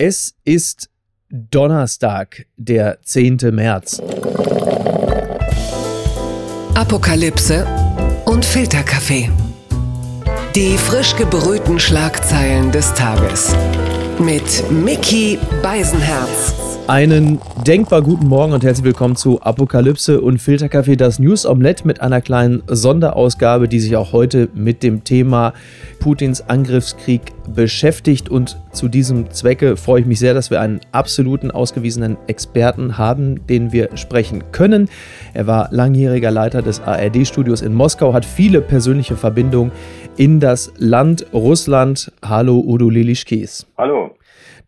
Es ist Donnerstag, der 10. März. Apokalypse und Filterkaffee. Die frisch gebrühten Schlagzeilen des Tages. Mit Mickey Beisenherz. Einen denkbar guten Morgen und herzlich willkommen zu Apokalypse und Filterkaffee, das News Omelette mit einer kleinen Sonderausgabe, die sich auch heute mit dem Thema Putins Angriffskrieg beschäftigt. Und zu diesem Zwecke freue ich mich sehr, dass wir einen absoluten ausgewiesenen Experten haben, den wir sprechen können. Er war langjähriger Leiter des ARD-Studios in Moskau, hat viele persönliche Verbindungen in das Land Russland. Hallo Udo Lilischkes. Hallo.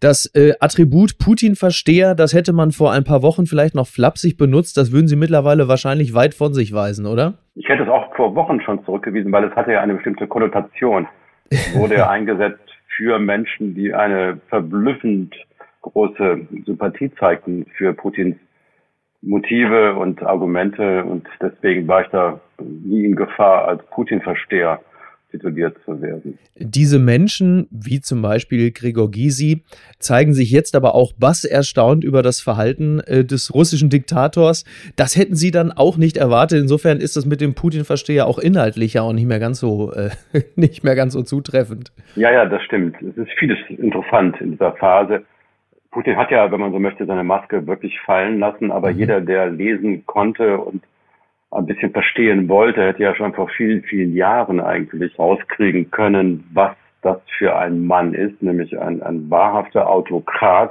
Das äh, Attribut Putin-Versteher, das hätte man vor ein paar Wochen vielleicht noch flapsig benutzt. Das würden Sie mittlerweile wahrscheinlich weit von sich weisen, oder? Ich hätte es auch vor Wochen schon zurückgewiesen, weil es hatte ja eine bestimmte Konnotation. Es wurde ja eingesetzt für Menschen, die eine verblüffend große Sympathie zeigten für Putins Motive und Argumente. Und deswegen war ich da nie in Gefahr als Putin-Versteher tituliert zu werden. Diese Menschen, wie zum Beispiel Gregor Gysi, zeigen sich jetzt aber auch bass erstaunt über das Verhalten äh, des russischen Diktators. Das hätten sie dann auch nicht erwartet. Insofern ist das mit dem Putin-Versteher auch inhaltlich ja auch nicht mehr ganz so, äh, nicht mehr ganz so zutreffend. Ja, ja, das stimmt. Es ist vieles interessant in dieser Phase. Putin hat ja, wenn man so möchte, seine Maske wirklich fallen lassen, aber mhm. jeder, der lesen konnte und ein bisschen verstehen wollte, hätte ja schon vor vielen, vielen Jahren eigentlich rauskriegen können, was das für ein Mann ist, nämlich ein, ein wahrhafter Autokrat,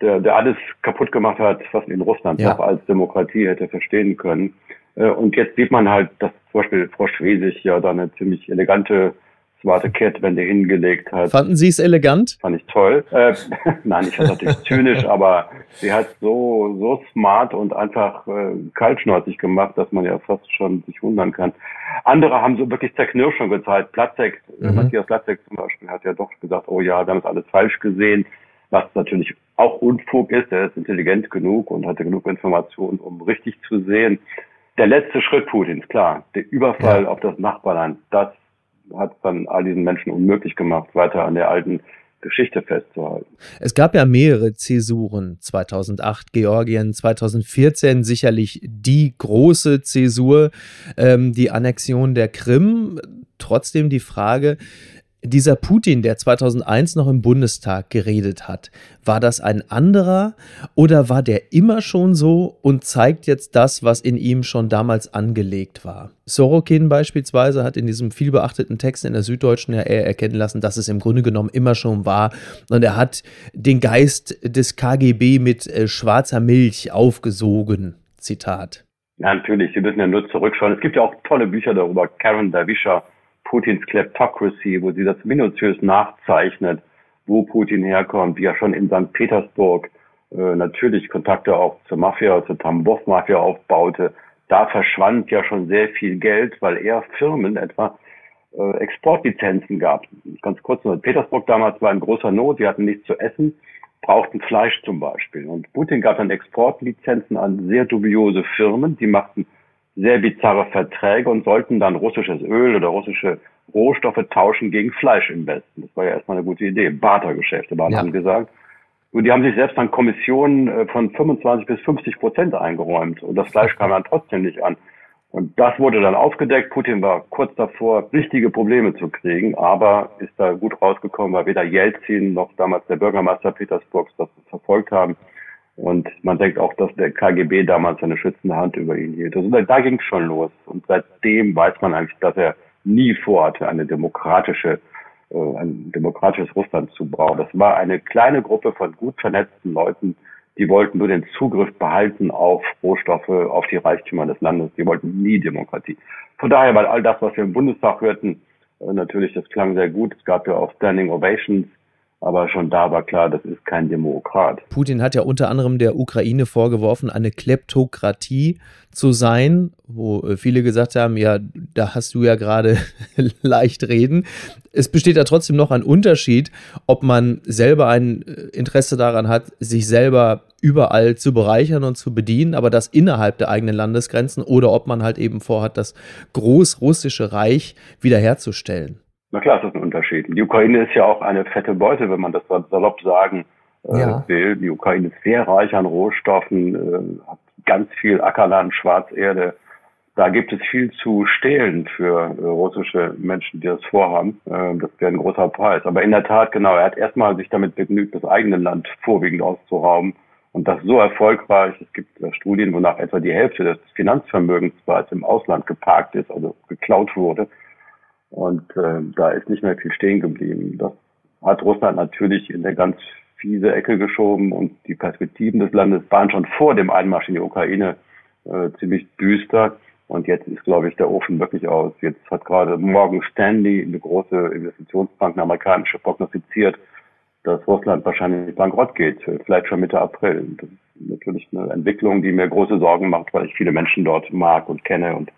der, der alles kaputt gemacht hat, was in Russland ja. noch als Demokratie hätte verstehen können. Äh, und jetzt sieht man halt, dass zum Beispiel Frau Schwesig ja da eine ziemlich elegante smarte Kehrtwende hingelegt hat. Fanden Sie es elegant? Fand ich toll. Äh, nein, ich fand natürlich zynisch, aber sie hat so so smart und einfach äh, kaltschnäuzig gemacht, dass man ja fast schon sich wundern kann. Andere haben so wirklich Zerknirschung gezeigt. Platzek, mhm. Matthias Platzek zum Beispiel, hat ja doch gesagt, oh ja, wir haben es alles falsch gesehen, was natürlich auch Unfug ist. Er ist intelligent genug und hatte genug Informationen, um richtig zu sehen. Der letzte Schritt Putins, klar, der Überfall ja. auf das Nachbarland, das hat dann all diesen Menschen unmöglich gemacht, weiter an der alten Geschichte festzuhalten. Es gab ja mehrere Zäsuren. 2008 Georgien, 2014 sicherlich die große Zäsur, ähm, die Annexion der Krim. Trotzdem die Frage, dieser Putin, der 2001 noch im Bundestag geredet hat, war das ein anderer oder war der immer schon so und zeigt jetzt das, was in ihm schon damals angelegt war? Sorokin beispielsweise hat in diesem vielbeachteten Text in der Süddeutschen ja eher erkennen lassen, dass es im Grunde genommen immer schon war und er hat den Geist des KGB mit äh, schwarzer Milch aufgesogen. Zitat. Ja, natürlich, Sie müssen ja nur zurückschauen. Es gibt ja auch tolle Bücher darüber. Karen Davisha Putins Kleptocracy, wo sie das minutiös nachzeichnet, wo Putin herkommt, wie er schon in St. Petersburg äh, natürlich Kontakte auch zur Mafia, zur Tambov-Mafia aufbaute. Da verschwand ja schon sehr viel Geld, weil er Firmen etwa äh, Exportlizenzen gab. Ganz kurz nur, Petersburg damals war in großer Not, die hatten nichts zu essen, brauchten Fleisch zum Beispiel. Und Putin gab dann Exportlizenzen an sehr dubiose Firmen, die machten sehr bizarre Verträge und sollten dann russisches Öl oder russische Rohstoffe tauschen gegen Fleisch im Westen. Das war ja erstmal eine gute Idee. Bartergeschäfte waren ja. gesagt. Und die haben sich selbst dann Kommissionen äh, von 25 bis 50 Prozent eingeräumt. Und das Fleisch kam dann trotzdem nicht an. Und das wurde dann aufgedeckt. Putin war kurz davor, richtige Probleme zu kriegen, aber ist da gut rausgekommen, weil weder Jelzin noch damals der Bürgermeister Petersburgs das verfolgt haben. Und man denkt auch, dass der KGB damals eine schützende Hand über ihn hielt. Also da ging es schon los. Und seitdem weiß man eigentlich, dass er nie vorhatte, eine demokratische, äh, ein demokratisches Russland zu bauen. Das war eine kleine Gruppe von gut vernetzten Leuten, die wollten nur den Zugriff behalten auf Rohstoffe, auf die Reichtümer des Landes. Die wollten nie Demokratie. Von daher, weil all das, was wir im Bundestag hörten, äh, natürlich, das klang sehr gut. Es gab ja auch Standing Ovations aber schon da war klar, das ist kein Demokrat. Putin hat ja unter anderem der Ukraine vorgeworfen, eine Kleptokratie zu sein, wo äh, viele gesagt haben, ja, da hast du ja gerade leicht reden. Es besteht da trotzdem noch ein Unterschied, ob man selber ein äh, Interesse daran hat, sich selber überall zu bereichern und zu bedienen, aber das innerhalb der eigenen Landesgrenzen oder ob man halt eben vorhat, das großrussische Reich wiederherzustellen. Na klar, ist das ein Unterschied. Die Ukraine ist ja auch eine fette Beute, wenn man das salopp sagen äh, ja. will. Die Ukraine ist sehr reich an Rohstoffen, äh, hat ganz viel Ackerland, Schwarzerde. Da gibt es viel zu stehlen für äh, russische Menschen, die das vorhaben. Äh, das wäre ein großer Preis. Aber in der Tat, genau, er hat erstmal sich damit begnügt, das eigene Land vorwiegend auszurauben. Und das so erfolgreich. Es gibt Studien, wonach etwa die Hälfte des Finanzvermögens bereits im Ausland geparkt ist, also geklaut wurde. Und äh, da ist nicht mehr viel stehen geblieben. Das hat Russland natürlich in der ganz fiese Ecke geschoben und die Perspektiven des Landes waren schon vor dem Einmarsch in die Ukraine äh, ziemlich düster. Und jetzt ist, glaube ich, der Ofen wirklich aus. Jetzt hat gerade Morgan Stanley, eine große Investitionsbank, eine amerikanische, prognostiziert, dass Russland wahrscheinlich bankrott geht, vielleicht schon Mitte April. Das ist natürlich eine Entwicklung, die mir große Sorgen macht, weil ich viele Menschen dort mag und kenne und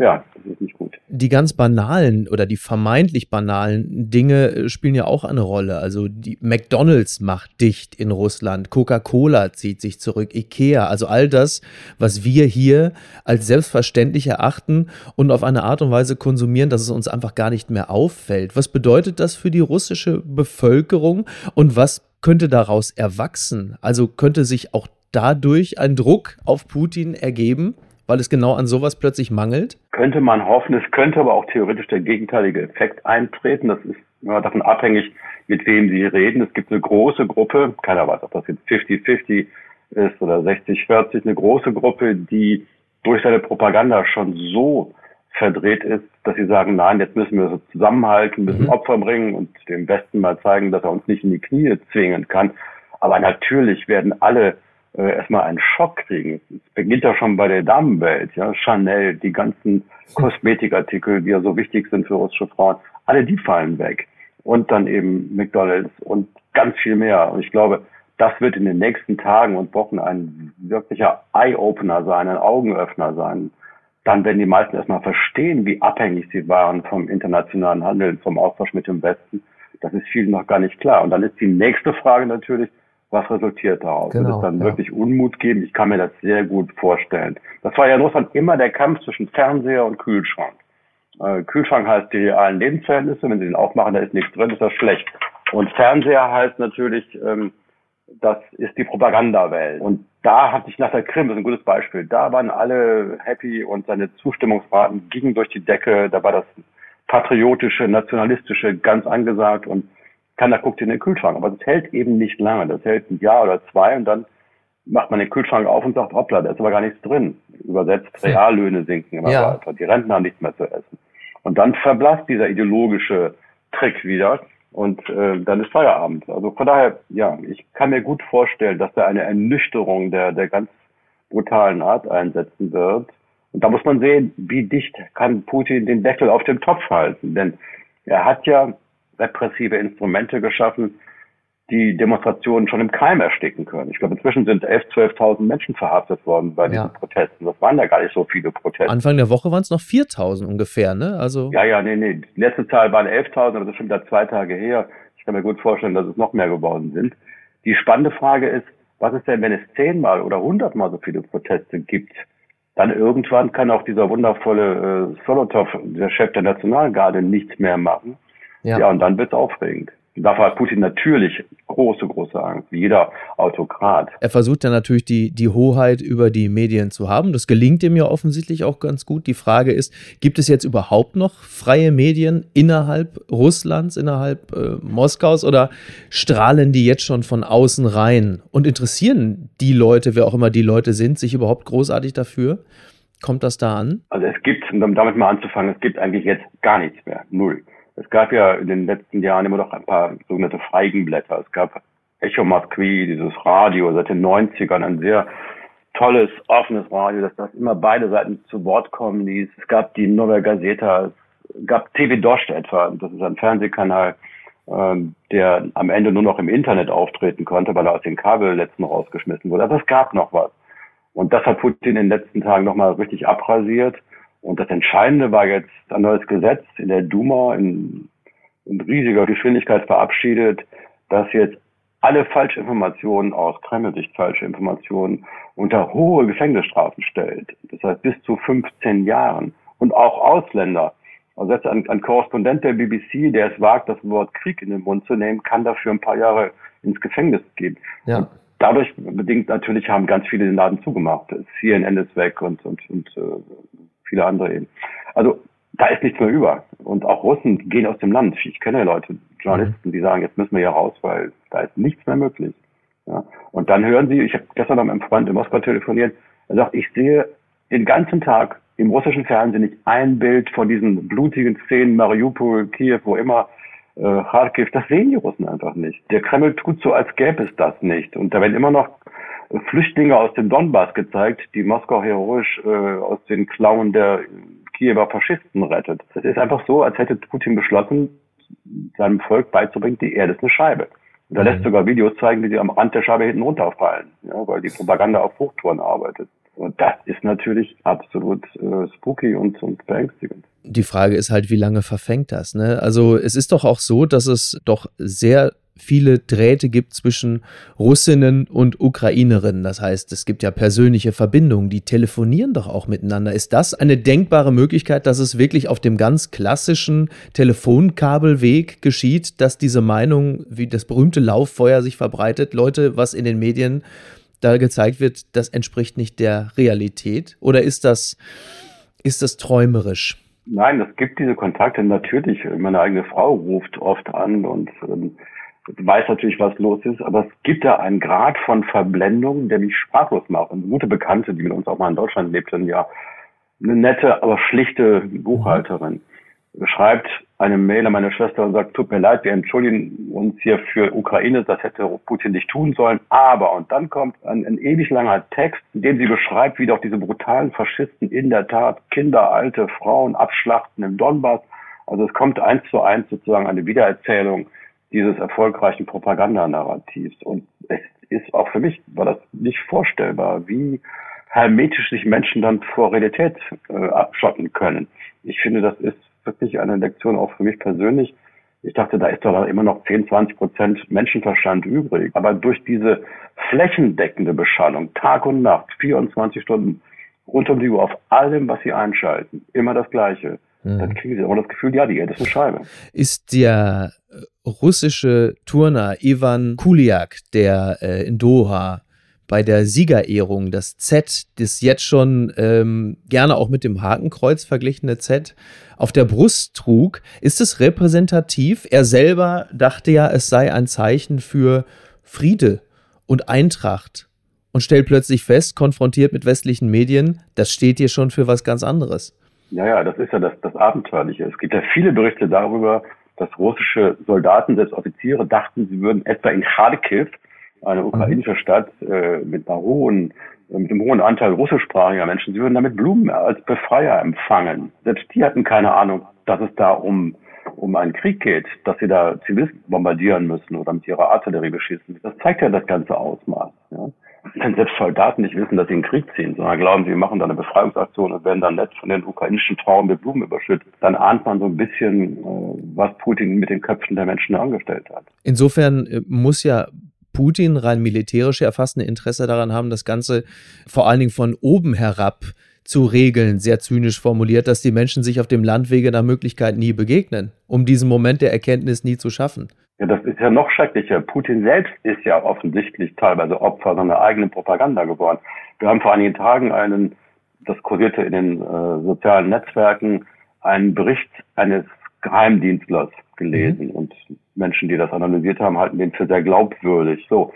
ja, das ist nicht gut. Die ganz banalen oder die vermeintlich banalen Dinge äh, spielen ja auch eine Rolle. Also die McDonald's macht dicht in Russland, Coca-Cola zieht sich zurück, Ikea, also all das, was wir hier als selbstverständlich erachten und auf eine Art und Weise konsumieren, dass es uns einfach gar nicht mehr auffällt. Was bedeutet das für die russische Bevölkerung und was könnte daraus erwachsen? Also könnte sich auch dadurch ein Druck auf Putin ergeben? Weil es genau an sowas plötzlich mangelt? Könnte man hoffen. Es könnte aber auch theoretisch der gegenteilige Effekt eintreten. Das ist immer davon abhängig, mit wem Sie reden. Es gibt eine große Gruppe, keiner weiß, ob das jetzt 50-50 ist oder 60-40, eine große Gruppe, die durch seine Propaganda schon so verdreht ist, dass sie sagen, nein, jetzt müssen wir so zusammenhalten, müssen mhm. Opfer bringen und dem Westen mal zeigen, dass er uns nicht in die Knie zwingen kann. Aber natürlich werden alle äh, erstmal einen Schock kriegen. Es beginnt ja schon bei der Damenwelt, ja, Chanel, die ganzen Kosmetikartikel, die ja so wichtig sind für russische Frauen, alle die fallen weg. Und dann eben McDonalds und ganz viel mehr. Und ich glaube, das wird in den nächsten Tagen und Wochen ein wirklicher Eye-Opener sein, ein Augenöffner sein. Dann werden die meisten erstmal verstehen, wie abhängig sie waren vom internationalen Handel, vom Austausch mit dem Westen. Das ist vielen noch gar nicht klar. Und dann ist die nächste Frage natürlich, was resultiert daraus? Genau, Wird es dann ja. wirklich Unmut geben? Ich kann mir das sehr gut vorstellen. Das war ja in Russland immer der Kampf zwischen Fernseher und Kühlschrank. Äh, Kühlschrank heißt die realen Lebensverhältnisse. Wenn Sie den aufmachen, da ist nichts drin, ist das schlecht. Und Fernseher heißt natürlich, ähm, das ist die Propagandawelt. Und da hatte ich nach der Krim, das ist ein gutes Beispiel, da waren alle happy und seine Zustimmungsraten gingen durch die Decke. Da war das patriotische, nationalistische ganz angesagt und keiner guckt in den Kühlschrank. Aber das hält eben nicht lange. Das hält ein Jahr oder zwei und dann macht man den Kühlschrank auf und sagt, hoppla, da ist aber gar nichts drin. Übersetzt, Reallöhne sinken immer ja. weiter. Die Rentner haben nichts mehr zu essen. Und dann verblasst dieser ideologische Trick wieder und äh, dann ist Feierabend. Also von daher, ja, ich kann mir gut vorstellen, dass da eine Ernüchterung der, der ganz brutalen Art einsetzen wird. Und da muss man sehen, wie dicht kann Putin den Deckel auf dem Topf halten. Denn er hat ja repressive Instrumente geschaffen, die Demonstrationen schon im Keim ersticken können. Ich glaube, inzwischen sind 11.000, 12.000 Menschen verhaftet worden bei diesen Protesten. Das waren ja gar nicht so viele Proteste. Anfang der Woche waren es noch 4.000 ungefähr, ne? Also ja, ja, nee, nee. Die letzte Zahl waren 11.000, aber das ist schon wieder zwei Tage her. Ich kann mir gut vorstellen, dass es noch mehr geworden sind. Die spannende Frage ist, was ist denn, wenn es zehnmal oder hundertmal so viele Proteste gibt? Dann irgendwann kann auch dieser wundervolle äh, Solotov, der Chef der Nationalgarde, nichts mehr machen. Ja, ja und dann wird's aufregend. Davor hat Putin natürlich große, große Angst, wie jeder Autokrat. Er versucht ja natürlich die, die Hoheit über die Medien zu haben. Das gelingt ihm ja offensichtlich auch ganz gut. Die Frage ist, gibt es jetzt überhaupt noch freie Medien innerhalb Russlands, innerhalb äh, Moskaus oder strahlen die jetzt schon von außen rein? Und interessieren die Leute, wer auch immer die Leute sind, sich überhaupt großartig dafür? Kommt das da an? Also es gibt, um damit mal anzufangen, es gibt eigentlich jetzt gar nichts mehr. Null. Es gab ja in den letzten Jahren immer noch ein paar sogenannte Feigenblätter. Es gab Echo Moskwi, dieses Radio seit den 90ern, ein sehr tolles, offenes Radio, dass das immer beide Seiten zu Wort kommen ließ. Es gab die Nova Gazeta, es gab TV Dost etwa, das ist ein Fernsehkanal, ähm, der am Ende nur noch im Internet auftreten konnte, weil er aus den Kabelnetzen rausgeschmissen wurde. Aber es gab noch was. Und das hat Putin in den letzten Tagen nochmal richtig abrasiert. Und das Entscheidende war jetzt ein neues Gesetz in der Duma in, in riesiger Geschwindigkeit verabschiedet, dass jetzt alle Falschinformationen aus Kreml-Sicht falsche Informationen unter hohe Gefängnisstrafen stellt. Das heißt bis zu 15 Jahren. Und auch Ausländer. Also jetzt ein, ein Korrespondent der BBC, der es wagt, das Wort Krieg in den Mund zu nehmen, kann dafür ein paar Jahre ins Gefängnis geben. Ja. Und dadurch bedingt natürlich haben ganz viele den Laden zugemacht. CNN ist weg und, und, und äh, viele andere eben. Also da ist nichts mehr über. Und auch Russen gehen aus dem Land. Ich kenne Leute, Journalisten, mhm. die sagen, jetzt müssen wir hier raus, weil da ist nichts mehr möglich. Ja. Und dann hören sie, ich habe gestern noch mit einem Freund in Moskau telefoniert, er sagt, ich sehe den ganzen Tag im russischen Fernsehen nicht ein Bild von diesen blutigen Szenen, Mariupol, Kiew, wo immer, äh, Kharkiv, das sehen die Russen einfach nicht. Der Kreml tut so, als gäbe es das nicht. Und da werden immer noch Flüchtlinge aus dem Donbass gezeigt, die Moskau heroisch äh, aus den Klauen der Kiewer Faschisten rettet. Es ist einfach so, als hätte Putin beschlossen, seinem Volk beizubringen, die Erde ist eine Scheibe. Und er lässt mhm. sogar Videos zeigen, wie sie am Rand der Scheibe hinten runterfallen, ja, weil die Propaganda auf Hochtouren arbeitet. Und das ist natürlich absolut äh, spooky und, und beängstigend. Die Frage ist halt, wie lange verfängt das? Ne? Also es ist doch auch so, dass es doch sehr viele Drähte gibt zwischen Russinnen und Ukrainerinnen. Das heißt, es gibt ja persönliche Verbindungen, die telefonieren doch auch miteinander. Ist das eine denkbare Möglichkeit, dass es wirklich auf dem ganz klassischen Telefonkabelweg geschieht, dass diese Meinung, wie das berühmte Lauffeuer sich verbreitet? Leute, was in den Medien da gezeigt wird, das entspricht nicht der Realität? Oder ist das, ist das träumerisch? Nein, es gibt diese Kontakte natürlich. Meine eigene Frau ruft oft an und ähm, weiß natürlich, was los ist, aber es gibt da einen Grad von Verblendung, der mich sprachlos macht. Und eine gute Bekannte, die mit uns auch mal in Deutschland lebt, dann ja eine nette, aber schlichte Buchhalterin, schreibt eine Mail an meine Schwester und sagt, tut mir leid, wir entschuldigen uns hier für Ukraine, das hätte Putin nicht tun sollen, aber, und dann kommt ein, ein ewig langer Text, in dem sie beschreibt, wie doch diese brutalen Faschisten in der Tat Kinder, alte Frauen abschlachten im Donbass. Also es kommt eins zu eins sozusagen eine Wiedererzählung dieses erfolgreichen Propagandanarrativs. Und es ist auch für mich, war das nicht vorstellbar, wie hermetisch sich Menschen dann vor Realität äh, abschotten können. Ich finde, das ist wirklich eine Lektion auch für mich persönlich. Ich dachte, da ist doch immer noch 10, 20 Prozent Menschenverstand übrig. Aber durch diese flächendeckende Beschallung, Tag und Nacht, 24 Stunden, rund um die Uhr auf allem, was sie einschalten, immer das Gleiche, mhm. dann kriegen sie auch das Gefühl, ja, die Erde ist eine Scheibe. Ist der russische Turner Ivan Kuliak, der äh, in Doha bei der Siegerehrung das Z, das jetzt schon ähm, gerne auch mit dem Hakenkreuz verglichene Z, auf der Brust trug, ist es repräsentativ? Er selber dachte ja, es sei ein Zeichen für Friede und Eintracht und stellt plötzlich fest, konfrontiert mit westlichen Medien, das steht hier schon für was ganz anderes. Ja, ja, das ist ja das, das Abenteuerliche. Es gibt ja viele Berichte darüber, dass russische Soldaten, selbst Offiziere, dachten, sie würden etwa in Kharkiv, eine ukrainische Stadt äh, mit einer hohen, äh, mit einem hohen Anteil russischsprachiger Menschen, sie würden damit Blumen als Befreier empfangen. Selbst die hatten keine Ahnung, dass es da um um einen Krieg geht, dass sie da Zivilisten bombardieren müssen oder mit ihrer Artillerie beschießen. Das zeigt ja das ganze Ausmaß. Ja wenn selbst Soldaten nicht wissen, dass sie in den Krieg ziehen, sondern glauben, sie machen da eine Befreiungsaktion und werden dann nett von den ukrainischen Frauen mit Blumen überschüttet, dann ahnt man so ein bisschen, äh, was Putin mit den Köpfen der Menschen angestellt hat. Insofern äh, muss ja Putin rein militärisch erfassende Interesse daran haben, das Ganze vor allen Dingen von oben herab zu regeln, sehr zynisch formuliert, dass die Menschen sich auf dem Landwege nach Möglichkeit nie begegnen, um diesen Moment der Erkenntnis nie zu schaffen. Ja, das ist ja noch schrecklicher. Putin selbst ist ja offensichtlich teilweise Opfer seiner eigenen Propaganda geworden. Wir haben vor einigen Tagen einen, das kursierte in den äh, sozialen Netzwerken, einen Bericht eines Geheimdienstlers gelesen mhm. und Menschen, die das analysiert haben, halten den für sehr glaubwürdig. So.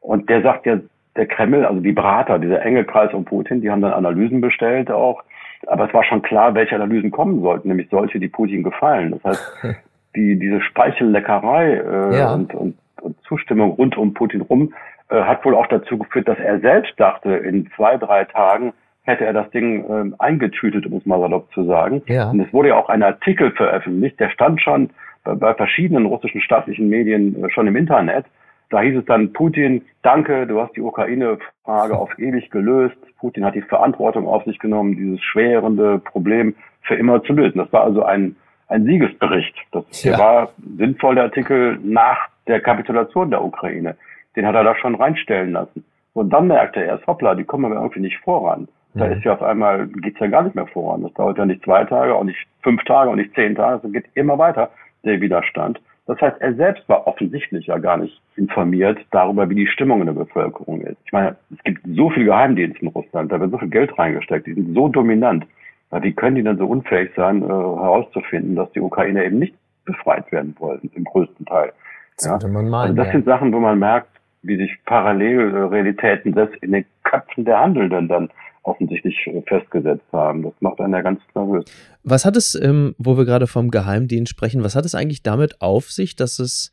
Und der sagt ja, der Kreml, also die Berater, dieser enge Kreis um Putin, die haben dann Analysen bestellt auch. Aber es war schon klar, welche Analysen kommen sollten, nämlich solche, die Putin gefallen. Das heißt, die, diese Speichelleckerei äh, ja. und, und, und Zustimmung rund um Putin rum äh, hat wohl auch dazu geführt, dass er selbst dachte, in zwei, drei Tagen hätte er das Ding äh, eingetütet, um es mal salopp zu sagen. Ja. Und es wurde ja auch ein Artikel veröffentlicht, der stand schon bei, verschiedenen russischen staatlichen Medien äh, schon im Internet. Da hieß es dann, Putin, danke, du hast die Ukraine-Frage auf ewig gelöst. Putin hat die Verantwortung auf sich genommen, dieses schwerende Problem für immer zu lösen. Das war also ein ein Siegesbericht. Das ja. war sinnvoll, der Artikel nach der Kapitulation der Ukraine. Den hat er da schon reinstellen lassen. Und dann merkte er erst, hoppla, die kommen aber irgendwie nicht voran. Da mhm. ist ja auf einmal, geht's ja gar nicht mehr voran. Das dauert ja nicht zwei Tage, auch nicht fünf Tage, auch nicht zehn Tage, es geht immer weiter, der Widerstand. Das heißt, er selbst war offensichtlich ja gar nicht informiert darüber, wie die Stimmung in der Bevölkerung ist. Ich meine, es gibt so viel Geheimdienst in Russland, da wird so viel Geld reingesteckt, die sind so dominant. Wie können die denn so unfähig sein, äh, herauszufinden, dass die Ukraine eben nicht befreit werden wollen, im größten Teil? Ja? Meinen, also das ja. sind Sachen, wo man merkt, wie sich Parallelrealitäten das in den Köpfen der Handelnden dann offensichtlich festgesetzt haben. Das macht einen ja ganz nervös. Was hat es, ähm, wo wir gerade vom Geheimdienst sprechen, was hat es eigentlich damit auf sich, dass es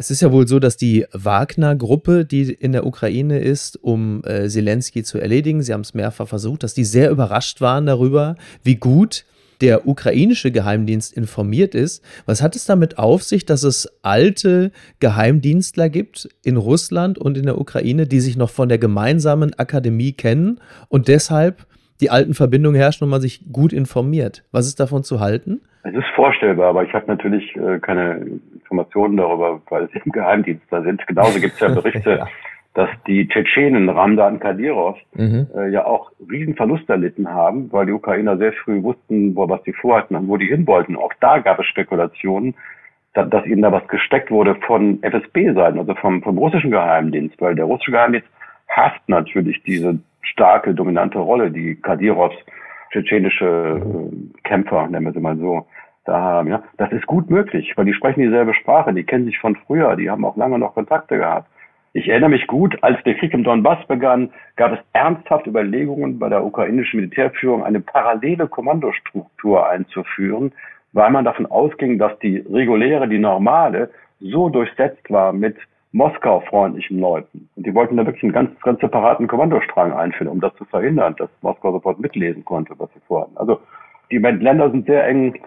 es ist ja wohl so, dass die Wagner-Gruppe, die in der Ukraine ist, um äh, Zelensky zu erledigen, sie haben es mehrfach versucht, dass die sehr überrascht waren darüber, wie gut der ukrainische Geheimdienst informiert ist. Was hat es damit auf sich, dass es alte Geheimdienstler gibt in Russland und in der Ukraine, die sich noch von der gemeinsamen Akademie kennen und deshalb die alten Verbindungen herrschen und man sich gut informiert? Was ist davon zu halten? Es ist vorstellbar, aber ich habe natürlich äh, keine Informationen darüber, weil sie im Geheimdienst da sind. Genauso gibt es ja Berichte, ja. Dass die Tschetschenen Ramdan Kadyrov mhm. äh, ja auch riesen Verluste erlitten haben, weil die Ukrainer sehr früh wussten, wo, was sie vorhatten und wo die hin wollten. Auch da gab es Spekulationen, dass, dass ihnen da was gesteckt wurde von FSB-Seiten, also vom, vom russischen Geheimdienst, weil der russische Geheimdienst hasst natürlich diese starke, dominante Rolle, die Kadyrovs tschetschenische äh, Kämpfer, nennen wir sie mal so, da haben. Ja, das ist gut möglich, weil die sprechen dieselbe Sprache, die kennen sich von früher, die haben auch lange noch Kontakte gehabt. Ich erinnere mich gut, als der Krieg im Donbass begann, gab es ernsthaft Überlegungen bei der ukrainischen Militärführung, eine parallele Kommandostruktur einzuführen, weil man davon ausging, dass die reguläre, die normale, so durchsetzt war mit Moskau-freundlichen Leuten. Und die wollten da wirklich einen ganz, ganz separaten Kommandostrang einführen, um das zu verhindern, dass Moskau sofort mitlesen konnte, was sie vorhatten. Also die Länder sind sehr eng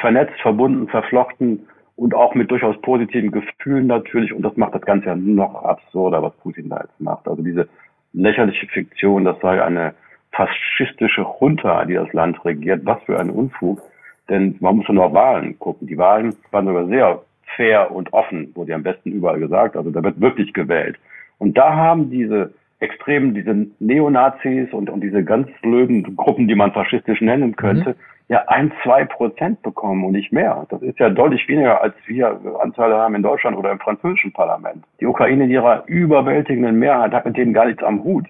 vernetzt, verbunden, verflochten und auch mit durchaus positiven Gefühlen natürlich. Und das macht das Ganze ja noch absurder, was Putin da jetzt macht. Also diese lächerliche Fiktion, das sei eine faschistische Junta, die das Land regiert. Was für ein Unfug. Denn man muss nur auf Wahlen gucken. Die Wahlen waren sogar sehr fair und offen, wurde am besten überall gesagt. Also da wird wirklich gewählt. Und da haben diese Extremen, diese Neonazis und, und diese ganz blöden Gruppen, die man faschistisch nennen könnte, mhm. Ja ein, zwei Prozent bekommen und nicht mehr. Das ist ja deutlich weniger, als wir Anteile haben in Deutschland oder im französischen Parlament. Die Ukraine in ihrer überwältigenden Mehrheit hat mit denen gar nichts am Hut.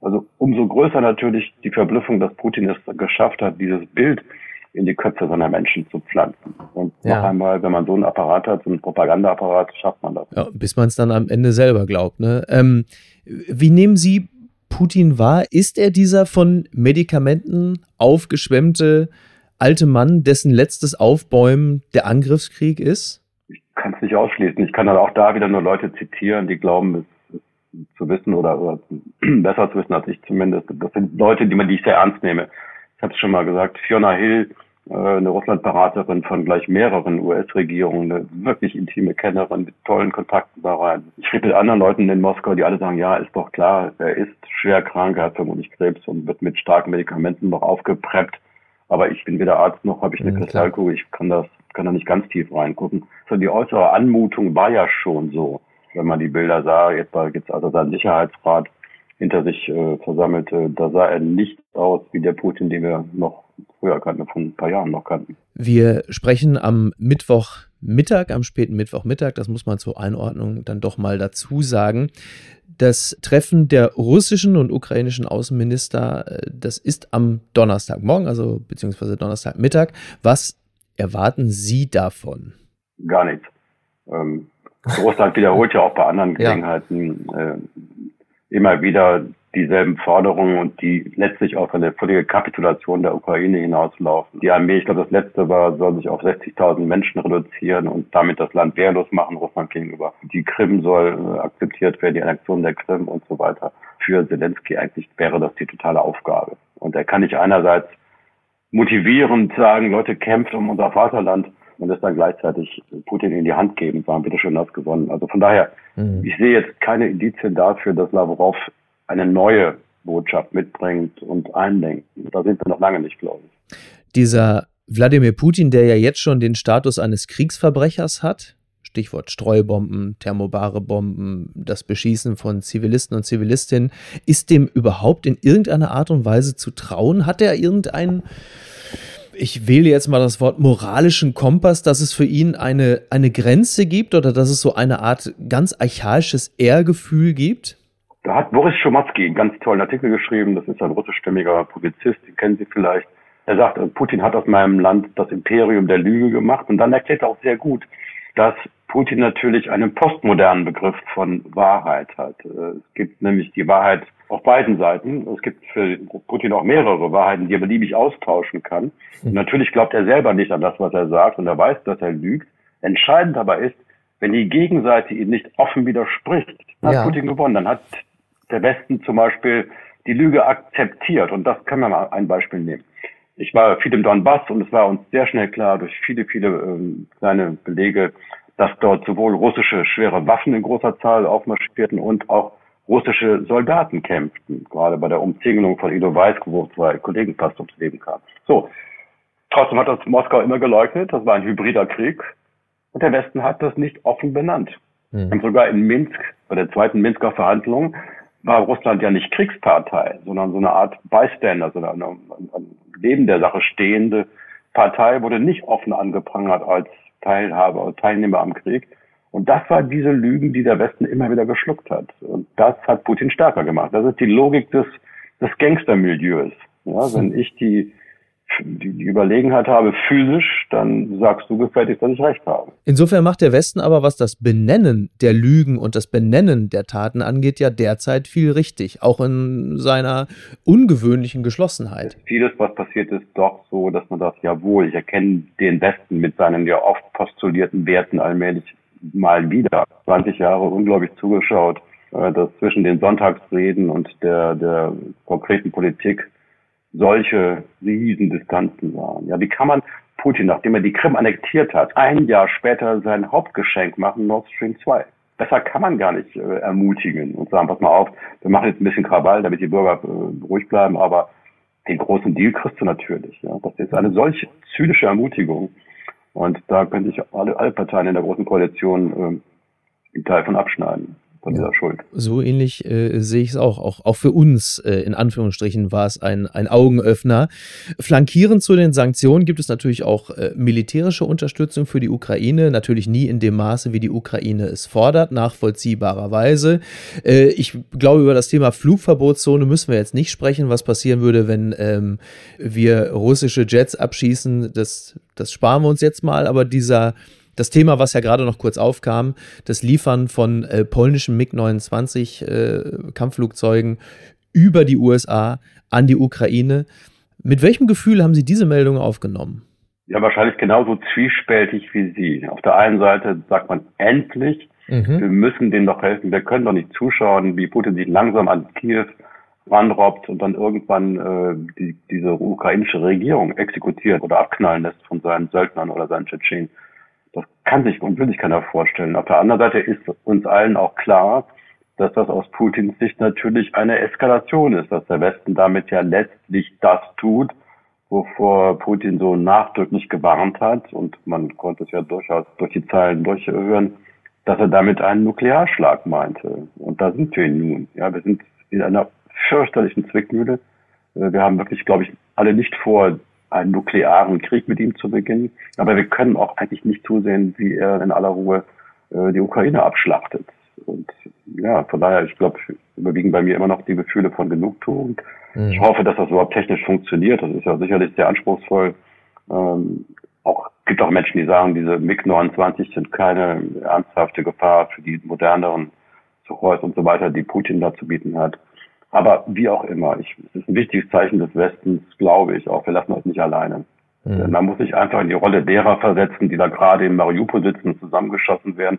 Also umso größer natürlich die Verblüffung, dass Putin es geschafft hat, dieses Bild in die Köpfe seiner Menschen zu pflanzen. Und ja. noch einmal, wenn man so einen Apparat hat, so einen Propagandaapparat, schafft man das. Ja, bis man es dann am Ende selber glaubt. Ne? Ähm, wie nehmen Sie Putin wahr? Ist er dieser von Medikamenten aufgeschwemmte alte Mann, dessen letztes Aufbäumen der Angriffskrieg ist? Ich kann es nicht ausschließen. Ich kann dann auch da wieder nur Leute zitieren, die glauben, es zu wissen oder, oder besser zu wissen als ich zumindest. Das sind Leute, die, man, die ich sehr ernst nehme. Ich habe es schon mal gesagt, Fiona Hill äh, eine Russlandberaterin von gleich mehreren US-Regierungen, eine wirklich intime Kennerin mit tollen Kontakten da rein. Ich rede mit anderen Leuten in Moskau, die alle sagen, ja, ist doch klar, er ist schwer krank, er hat vermutlich Krebs und wird mit starken Medikamenten noch aufgepreppt. Aber ich bin weder Arzt noch habe ich eine ja, Kristallkugel, ich kann das, kann da nicht ganz tief reingucken. So die äußere Anmutung war ja schon so, wenn man die Bilder sah. Jetzt gibt es also seinen Sicherheitsrat hinter sich äh, versammelte. Da sah er nicht aus wie der Putin, den wir noch früher kannten, von ein paar Jahren noch kannten. Wir sprechen am Mittwochmittag, am späten Mittwochmittag, das muss man zur Einordnung dann doch mal dazu sagen. Das Treffen der russischen und ukrainischen Außenminister, äh, das ist am Donnerstagmorgen, also beziehungsweise Donnerstagmittag. Was erwarten Sie davon? Gar nichts. Ähm, Russland wiederholt ja auch bei anderen Gelegenheiten ja. äh, immer wieder dieselben Forderungen und die letztlich auf eine völlige Kapitulation der Ukraine hinauslaufen. Die Armee, ich glaube, das letzte war, soll sich auf 60.000 Menschen reduzieren und damit das Land wehrlos machen, Russland gegenüber. Die Krim soll äh, akzeptiert werden, die Annexion der Krim und so weiter. Für Zelensky eigentlich wäre das die totale Aufgabe. Und er kann nicht einerseits motivierend sagen, Leute, kämpft um unser Vaterland und es dann gleichzeitig Putin in die Hand geben, sagen, bitte schön, hast gewonnen. Also von daher, mhm. ich sehe jetzt keine Indizien dafür, dass Lavrov eine neue Botschaft mitbringt und einlenkt. Da sind wir noch lange nicht, glaube ich. Dieser Wladimir Putin, der ja jetzt schon den Status eines Kriegsverbrechers hat, Stichwort Streubomben, thermobare Bomben, das Beschießen von Zivilisten und Zivilistinnen, ist dem überhaupt in irgendeiner Art und Weise zu trauen? Hat er irgendeinen ich wähle jetzt mal das Wort moralischen Kompass, dass es für ihn eine, eine Grenze gibt oder dass es so eine Art ganz archaisches Ehrgefühl gibt? Da hat Boris Schomatzki einen ganz tollen Artikel geschrieben. Das ist ein russischstämmiger Publizist, den kennen Sie vielleicht. Er sagt, Putin hat aus meinem Land das Imperium der Lüge gemacht. Und dann erklärt er auch sehr gut, dass Putin natürlich einen postmodernen Begriff von Wahrheit hat. Es gibt nämlich die Wahrheit auf beiden Seiten. Es gibt für Putin auch mehrere Wahrheiten, die er beliebig austauschen kann. Und natürlich glaubt er selber nicht an das, was er sagt und er weiß, dass er lügt. Entscheidend dabei ist, wenn die Gegenseite ihm nicht offen widerspricht, dann ja. hat Putin gewonnen. Dann hat der Westen zum Beispiel die Lüge akzeptiert. Und das können wir mal ein Beispiel nehmen. Ich war viel im Donbass und es war uns sehr schnell klar durch viele, viele ähm, kleine Belege, dass dort sowohl russische schwere Waffen in großer Zahl aufmarschierten und auch russische Soldaten kämpften, gerade bei der Umzingelung von Ido Weisk, wo zwei Kollegen fast ums Leben kamen. So. Trotzdem hat das Moskau immer geleugnet, das war ein hybrider Krieg. Und der Westen hat das nicht offen benannt. Mhm. Und sogar in Minsk, bei der zweiten Minsker Verhandlung, war Russland ja nicht Kriegspartei, sondern so eine Art Bystander, so eine, eine, eine neben der Sache stehende Partei wurde nicht offen angeprangert als Teilhaber, Teilnehmer am Krieg. Und das war diese Lügen, die der Westen immer wieder geschluckt hat. Und das hat Putin stärker gemacht. Das ist die Logik des, des Gangstermilieus. Ja, wenn ich die die, Überlegenheit habe physisch, dann sagst du gefälligst, dass ich recht habe. Insofern macht der Westen aber, was das Benennen der Lügen und das Benennen der Taten angeht, ja derzeit viel richtig, auch in seiner ungewöhnlichen Geschlossenheit. Vieles, was passiert ist, doch so, dass man sagt, jawohl, ich erkenne den Westen mit seinen ja oft postulierten Werten allmählich mal wieder. 20 Jahre unglaublich zugeschaut, äh, dass zwischen den Sonntagsreden und der, der konkreten Politik solche Riesendistanzen waren. Ja, wie kann man Putin, nachdem er die Krim annektiert hat, ein Jahr später sein Hauptgeschenk machen, Nord Stream 2? Besser kann man gar nicht äh, ermutigen und sagen, pass mal auf, wir machen jetzt ein bisschen Krawall, damit die Bürger äh, ruhig bleiben, aber den großen Deal kriegst du natürlich. Ja. Das ist eine solche zynische Ermutigung. Und da könnte ich alle, alle Parteien in der großen Koalition äh, einen Teil von abschneiden von dieser Schuld. So ähnlich äh, sehe ich es auch. auch. Auch für uns, äh, in Anführungsstrichen, war es ein, ein Augenöffner. Flankierend zu den Sanktionen gibt es natürlich auch äh, militärische Unterstützung für die Ukraine. Natürlich nie in dem Maße, wie die Ukraine es fordert, nachvollziehbarerweise. Äh, ich glaube, über das Thema Flugverbotszone müssen wir jetzt nicht sprechen, was passieren würde, wenn ähm, wir russische Jets abschießen. Das, das sparen wir uns jetzt mal. Aber dieser das Thema, was ja gerade noch kurz aufkam, das Liefern von äh, polnischen MiG-29 äh, Kampfflugzeugen über die USA an die Ukraine. Mit welchem Gefühl haben Sie diese Meldung aufgenommen? Ja, wahrscheinlich genauso zwiespältig wie Sie. Auf der einen Seite sagt man endlich, mhm. wir müssen denen doch helfen. Wir können doch nicht zuschauen, wie Putin sich langsam an Kiew ranrobbt und dann irgendwann äh, die, diese ukrainische Regierung exekutiert oder abknallen lässt von seinen Söldnern oder seinen Tschetschenen. Das kann sich und will sich keiner vorstellen. Auf der anderen Seite ist uns allen auch klar, dass das aus Putins Sicht natürlich eine Eskalation ist, dass der Westen damit ja letztlich das tut, wovor Putin so nachdrücklich gewarnt hat. Und man konnte es ja durchaus durch die Zeilen durchhören, dass er damit einen Nuklearschlag meinte. Und da sind wir nun. Ja, wir sind in einer fürchterlichen Zwickmühle. Wir haben wirklich, glaube ich, alle nicht vor, einen nuklearen Krieg mit ihm zu beginnen. Aber wir können auch eigentlich nicht zusehen, wie er in aller Ruhe äh, die Ukraine abschlachtet. Und ja, von daher, ich glaube, überwiegen bei mir immer noch die Gefühle von Genugtuung. Mhm. Ich hoffe, dass das überhaupt technisch funktioniert. Das ist ja sicherlich sehr anspruchsvoll. Ähm, auch gibt auch Menschen, die sagen, diese MiG-29 sind keine ernsthafte Gefahr für die moderneren Suchhäuser und so weiter, die Putin da zu bieten hat. Aber wie auch immer, ich, es ist ein wichtiges Zeichen des Westens, glaube ich, auch wir lassen uns nicht alleine. Mhm. Man muss sich einfach in die Rolle derer versetzen, die da gerade in Mariupol sitzen und zusammengeschossen werden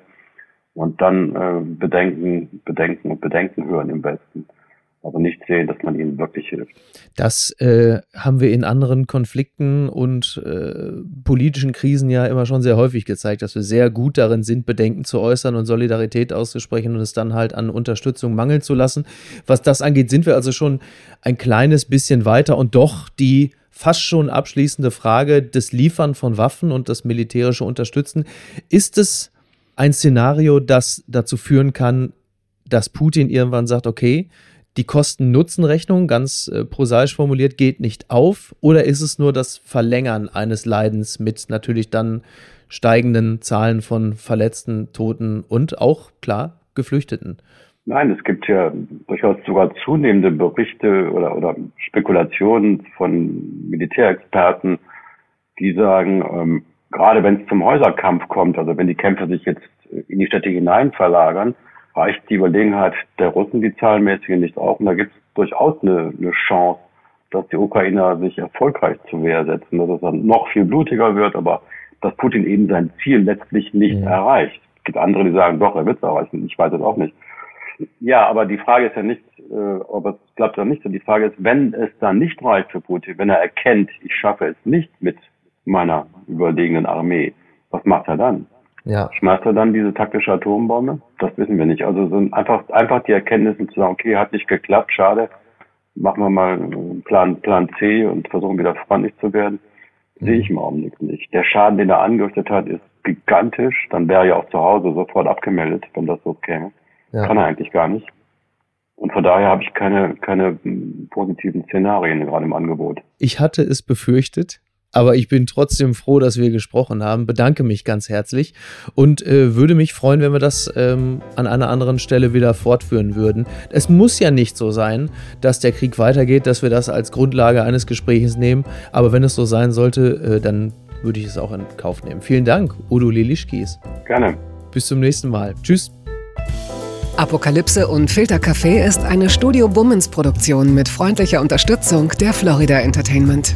und dann äh, bedenken, bedenken und bedenken hören im Westen aber nicht sehen, dass man ihnen wirklich hilft. Das äh, haben wir in anderen Konflikten und äh, politischen Krisen ja immer schon sehr häufig gezeigt, dass wir sehr gut darin sind, Bedenken zu äußern und Solidarität auszusprechen und es dann halt an Unterstützung mangeln zu lassen. Was das angeht, sind wir also schon ein kleines bisschen weiter und doch die fast schon abschließende Frage des Liefern von Waffen und das militärische Unterstützen. Ist es ein Szenario, das dazu führen kann, dass Putin irgendwann sagt, okay, die Kosten-Nutzen-Rechnung, ganz äh, prosaisch formuliert, geht nicht auf? Oder ist es nur das Verlängern eines Leidens mit natürlich dann steigenden Zahlen von Verletzten, Toten und auch, klar, Geflüchteten? Nein, es gibt ja durchaus sogar zunehmende Berichte oder, oder Spekulationen von Militärexperten, die sagen, ähm, gerade wenn es zum Häuserkampf kommt, also wenn die Kämpfe sich jetzt in die Städte hinein verlagern, reicht die Überlegenheit der Russen die zahlenmäßige nicht auf. Und da gibt es durchaus eine, eine Chance, dass die Ukrainer sich erfolgreich zur Wehr setzen, dass es dann noch viel blutiger wird, aber dass Putin eben sein Ziel letztlich nicht ja. erreicht. Es gibt andere, die sagen, doch, er wird es erreichen. Ich weiß es auch nicht. Ja, aber die Frage ist ja nicht, äh, ob es klappt oder nicht. Die Frage ist, wenn es dann nicht reicht für Putin, wenn er erkennt, ich schaffe es nicht mit meiner überlegenen Armee, was macht er dann? Ja. Schmeißt er dann diese taktische Atombombe? Das wissen wir nicht. Also sind einfach, einfach die Erkenntnisse zu sagen, okay, hat nicht geklappt, schade, machen wir mal Plan, Plan C und versuchen wieder freundlich zu werden, mhm. sehe ich im Augenblick nicht. Der Schaden, den er angerichtet hat, ist gigantisch. Dann wäre er ja auch zu Hause sofort abgemeldet, wenn das so käme. Ja. Kann er eigentlich gar nicht. Und von daher habe ich keine, keine positiven Szenarien gerade im Angebot. Ich hatte es befürchtet, aber ich bin trotzdem froh, dass wir gesprochen haben. Bedanke mich ganz herzlich und äh, würde mich freuen, wenn wir das ähm, an einer anderen Stelle wieder fortführen würden. Es muss ja nicht so sein, dass der Krieg weitergeht, dass wir das als Grundlage eines Gesprächs nehmen. Aber wenn es so sein sollte, äh, dann würde ich es auch in Kauf nehmen. Vielen Dank, Udo Lilischkis. Gerne. Bis zum nächsten Mal. Tschüss. Apokalypse und Filtercafé ist eine Studio Bummens Produktion mit freundlicher Unterstützung der Florida Entertainment.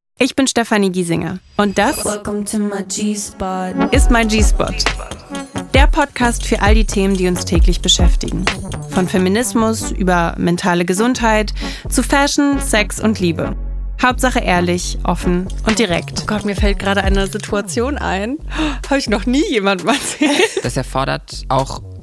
Ich bin Stefanie Giesinger und das ist mein G-Spot. Der Podcast für all die Themen, die uns täglich beschäftigen. Von Feminismus über mentale Gesundheit zu Fashion, Sex und Liebe. Hauptsache ehrlich, offen und direkt. Oh Gott, mir fällt gerade eine Situation ein. Habe ich noch nie jemandem erzählt. Das erfordert auch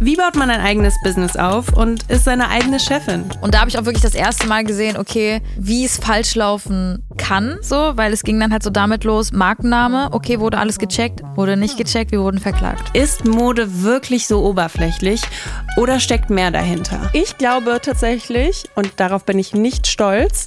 Wie baut man ein eigenes Business auf und ist seine eigene Chefin? Und da habe ich auch wirklich das erste Mal gesehen, okay, wie es falsch laufen kann, so, weil es ging dann halt so damit los, Markenname, okay, wurde alles gecheckt, wurde nicht gecheckt, wir wurden verklagt. Ist Mode wirklich so oberflächlich oder steckt mehr dahinter? Ich glaube tatsächlich, und darauf bin ich nicht stolz,